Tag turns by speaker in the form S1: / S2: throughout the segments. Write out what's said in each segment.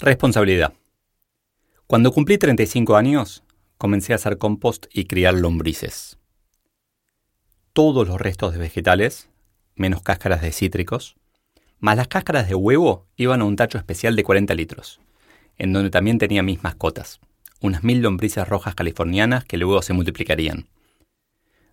S1: Responsabilidad. Cuando cumplí 35 años, comencé a hacer compost y criar lombrices. Todos los restos de vegetales, menos cáscaras de cítricos, más las cáscaras de huevo iban a un tacho especial de 40 litros, en donde también tenía mis mascotas, unas mil lombrices rojas californianas que luego se multiplicarían.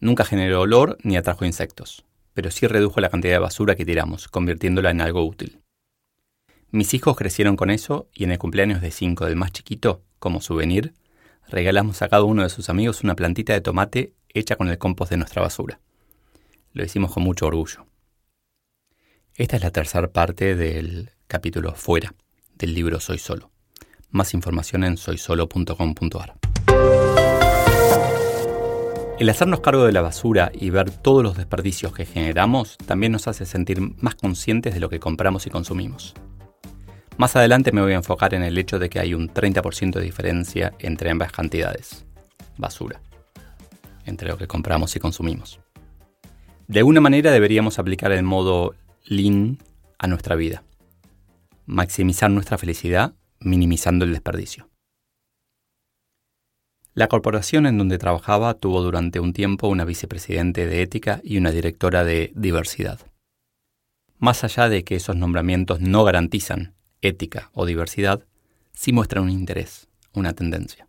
S1: Nunca generó olor ni atrajo insectos, pero sí redujo la cantidad de basura que tiramos, convirtiéndola en algo útil. Mis hijos crecieron con eso y en el cumpleaños de 5 del más chiquito, como souvenir, regalamos a cada uno de sus amigos una plantita de tomate hecha con el compost de nuestra basura. Lo hicimos con mucho orgullo. Esta es la tercera parte del capítulo Fuera del libro Soy Solo. Más información en soysolo.com.ar. El hacernos cargo de la basura y ver todos los desperdicios que generamos también nos hace sentir más conscientes de lo que compramos y consumimos. Más adelante me voy a enfocar en el hecho de que hay un 30% de diferencia entre ambas cantidades, basura, entre lo que compramos y consumimos. De alguna manera deberíamos aplicar el modo lean a nuestra vida. Maximizar nuestra felicidad minimizando el desperdicio. La corporación en donde trabajaba tuvo durante un tiempo una vicepresidente de ética y una directora de diversidad. Más allá de que esos nombramientos no garantizan ética o diversidad, sí muestran un interés, una tendencia.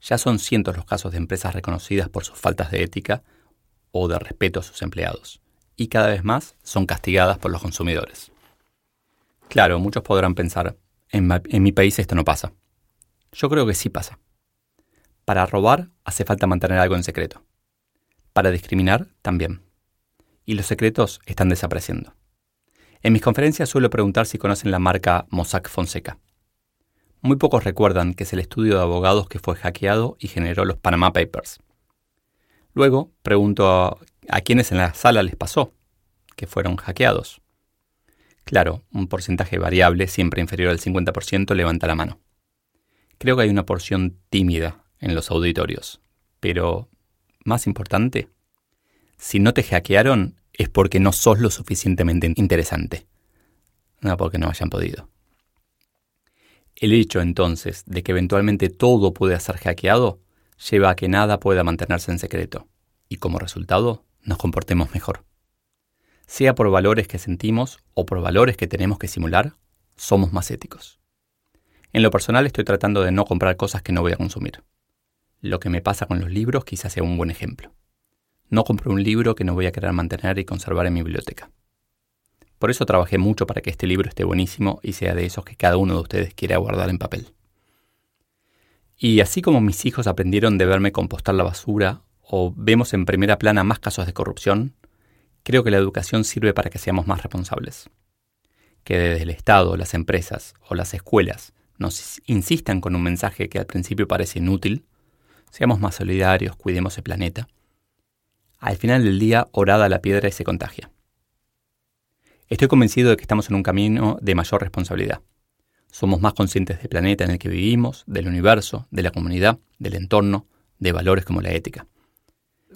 S1: Ya son cientos los casos de empresas reconocidas por sus faltas de ética o de respeto a sus empleados y cada vez más son castigadas por los consumidores. Claro, muchos podrán pensar, en, mi país esto no pasa. Yo creo que sí pasa. Para robar hace falta mantener algo en secreto. Para discriminar también. Y los secretos están desapareciendo. En mis conferencias suelo preguntar si conocen la marca Mossack Fonseca. Muy pocos recuerdan que es el estudio de abogados que fue hackeado y generó los Panama Papers. Luego pregunto a a quienes en la sala les pasó que fueron hackeados. Claro, un porcentaje variable, siempre inferior al 50%, levanta la mano. Creo que hay una porción tímida en los auditorios, pero más importante, si no te hackearon es porque no sos lo suficientemente interesante, no porque no hayan podido. El hecho entonces de que eventualmente todo pueda ser hackeado lleva a que nada pueda mantenerse en secreto, y como resultado, nos comportemos mejor. Sea por valores que sentimos o por valores que tenemos que simular, somos más éticos. En lo personal estoy tratando de no comprar cosas que no voy a consumir. Lo que me pasa con los libros quizás sea un buen ejemplo. No compro un libro que no voy a querer mantener y conservar en mi biblioteca. Por eso trabajé mucho para que este libro esté buenísimo y sea de esos que cada uno de ustedes quiera guardar en papel. Y así como mis hijos aprendieron de verme compostar la basura o vemos en primera plana más casos de corrupción, creo que la educación sirve para que seamos más responsables. Que desde el Estado, las empresas o las escuelas nos insistan con un mensaje que al principio parece inútil, seamos más solidarios, cuidemos el planeta. Al final del día, orada la piedra y se contagia. Estoy convencido de que estamos en un camino de mayor responsabilidad. Somos más conscientes del planeta en el que vivimos, del universo, de la comunidad, del entorno, de valores como la ética.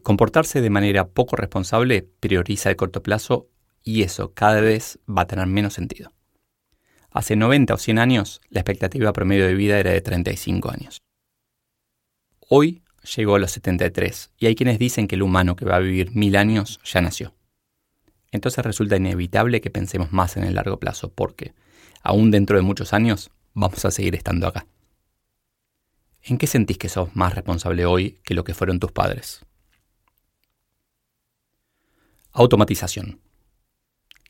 S1: Comportarse de manera poco responsable prioriza el corto plazo y eso cada vez va a tener menos sentido. Hace 90 o 100 años, la expectativa promedio de vida era de 35 años. Hoy llegó a los 73 y hay quienes dicen que el humano que va a vivir mil años ya nació. Entonces resulta inevitable que pensemos más en el largo plazo porque, aún dentro de muchos años, vamos a seguir estando acá. ¿En qué sentís que sos más responsable hoy que lo que fueron tus padres? Automatización.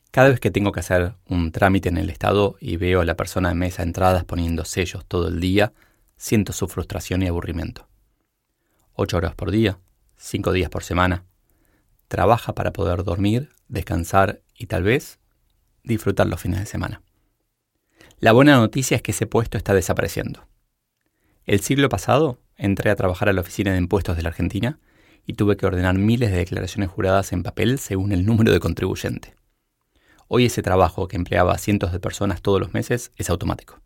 S1: Cada vez que tengo que hacer un trámite en el Estado y veo a la persona de mesa entradas poniendo sellos todo el día, siento su frustración y aburrimiento. Ocho horas por día, cinco días por semana. Trabaja para poder dormir, descansar y tal vez disfrutar los fines de semana. La buena noticia es que ese puesto está desapareciendo. El siglo pasado entré a trabajar a la oficina de impuestos de la Argentina y tuve que ordenar miles de declaraciones juradas en papel según el número de contribuyente. Hoy ese trabajo que empleaba a cientos de personas todos los meses es automático.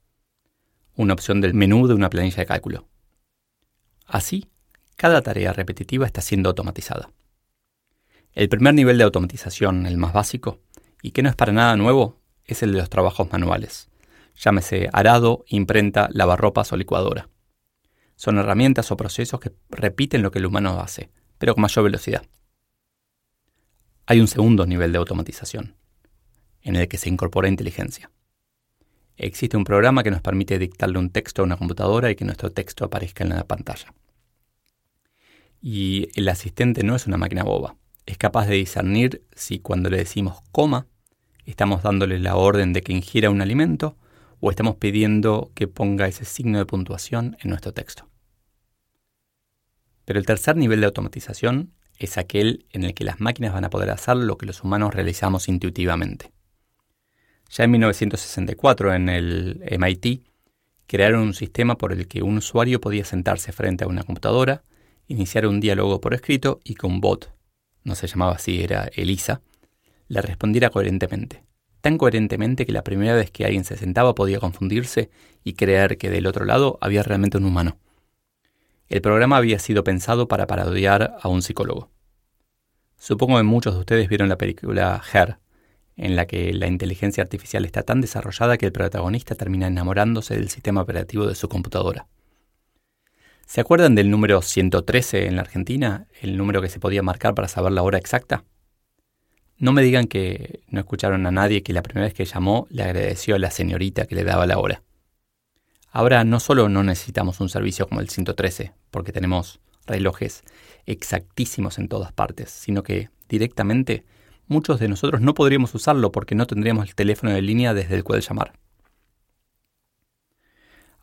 S1: Una opción del menú de una planilla de cálculo. Así, cada tarea repetitiva está siendo automatizada. El primer nivel de automatización, el más básico, y que no es para nada nuevo, es el de los trabajos manuales. Llámese arado, imprenta, lavarropas o licuadora. Son herramientas o procesos que repiten lo que el humano hace, pero con mayor velocidad. Hay un segundo nivel de automatización, en el que se incorpora inteligencia. Existe un programa que nos permite dictarle un texto a una computadora y que nuestro texto aparezca en la pantalla. Y el asistente no es una máquina boba. Es capaz de discernir si cuando le decimos coma, estamos dándole la orden de que ingiera un alimento o estamos pidiendo que ponga ese signo de puntuación en nuestro texto. Pero el tercer nivel de automatización es aquel en el que las máquinas van a poder hacer lo que los humanos realizamos intuitivamente. Ya en 1964 en el MIT crearon un sistema por el que un usuario podía sentarse frente a una computadora, iniciar un diálogo por escrito y que un bot, no se llamaba así, era Elisa, le respondiera coherentemente. Tan coherentemente que la primera vez que alguien se sentaba podía confundirse y creer que del otro lado había realmente un humano. El programa había sido pensado para parodiar a un psicólogo. Supongo que muchos de ustedes vieron la película Her, en la que la inteligencia artificial está tan desarrollada que el protagonista termina enamorándose del sistema operativo de su computadora. ¿Se acuerdan del número 113 en la Argentina, el número que se podía marcar para saber la hora exacta? No me digan que no escucharon a nadie que la primera vez que llamó le agradeció a la señorita que le daba la hora. Ahora no solo no necesitamos un servicio como el 113, porque tenemos relojes exactísimos en todas partes, sino que directamente muchos de nosotros no podríamos usarlo porque no tendríamos el teléfono de línea desde el cual llamar.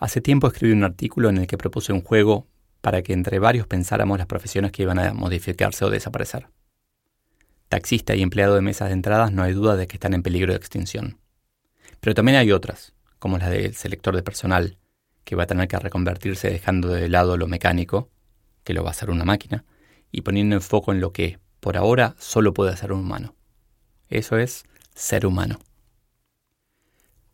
S1: Hace tiempo escribí un artículo en el que propuse un juego para que entre varios pensáramos las profesiones que iban a modificarse o desaparecer. Taxista y empleado de mesas de entradas no hay duda de que están en peligro de extinción. Pero también hay otras, como la del selector de personal, que va a tener que reconvertirse dejando de lado lo mecánico, que lo va a hacer una máquina, y poniendo el foco en lo que, por ahora, solo puede hacer un humano. Eso es ser humano.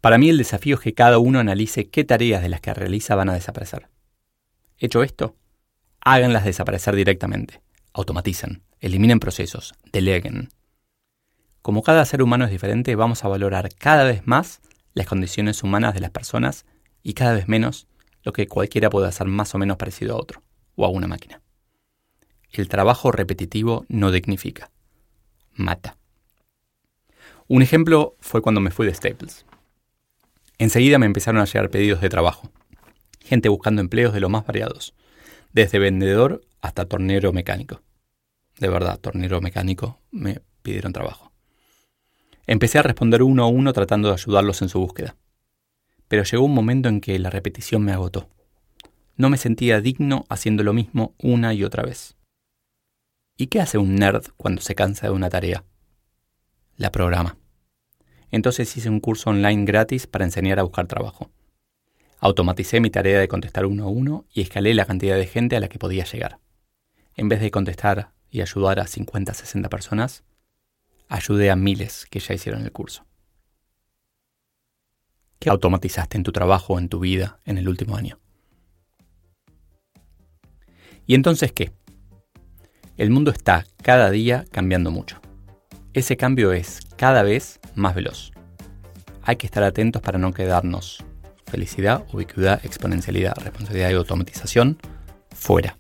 S1: Para mí el desafío es que cada uno analice qué tareas de las que realiza van a desaparecer. Hecho esto, háganlas desaparecer directamente, automaticen, eliminen procesos, deleguen. Como cada ser humano es diferente, vamos a valorar cada vez más las condiciones humanas de las personas y cada vez menos lo que cualquiera puede hacer más o menos parecido a otro o a una máquina. El trabajo repetitivo no dignifica, mata. Un ejemplo fue cuando me fui de Staples. Enseguida me empezaron a llegar pedidos de trabajo, gente buscando empleos de los más variados, desde vendedor hasta tornero mecánico. De verdad, tornero mecánico me pidieron trabajo. Empecé a responder uno a uno tratando de ayudarlos en su búsqueda pero llegó un momento en que la repetición me agotó. No me sentía digno haciendo lo mismo una y otra vez. ¿Y qué hace un nerd cuando se cansa de una tarea? La programa. Entonces hice un curso online gratis para enseñar a buscar trabajo. Automaticé mi tarea de contestar uno a uno y escalé la cantidad de gente a la que podía llegar. En vez de contestar y ayudar a 50, 60 personas, ayudé a miles que ya hicieron el curso. ¿Qué automatizaste en tu trabajo, en tu vida, en el último año? ¿Y entonces qué? El mundo está cada día cambiando mucho. Ese cambio es cada vez más veloz. Hay que estar atentos para no quedarnos felicidad, ubicuidad, exponencialidad, responsabilidad y automatización fuera.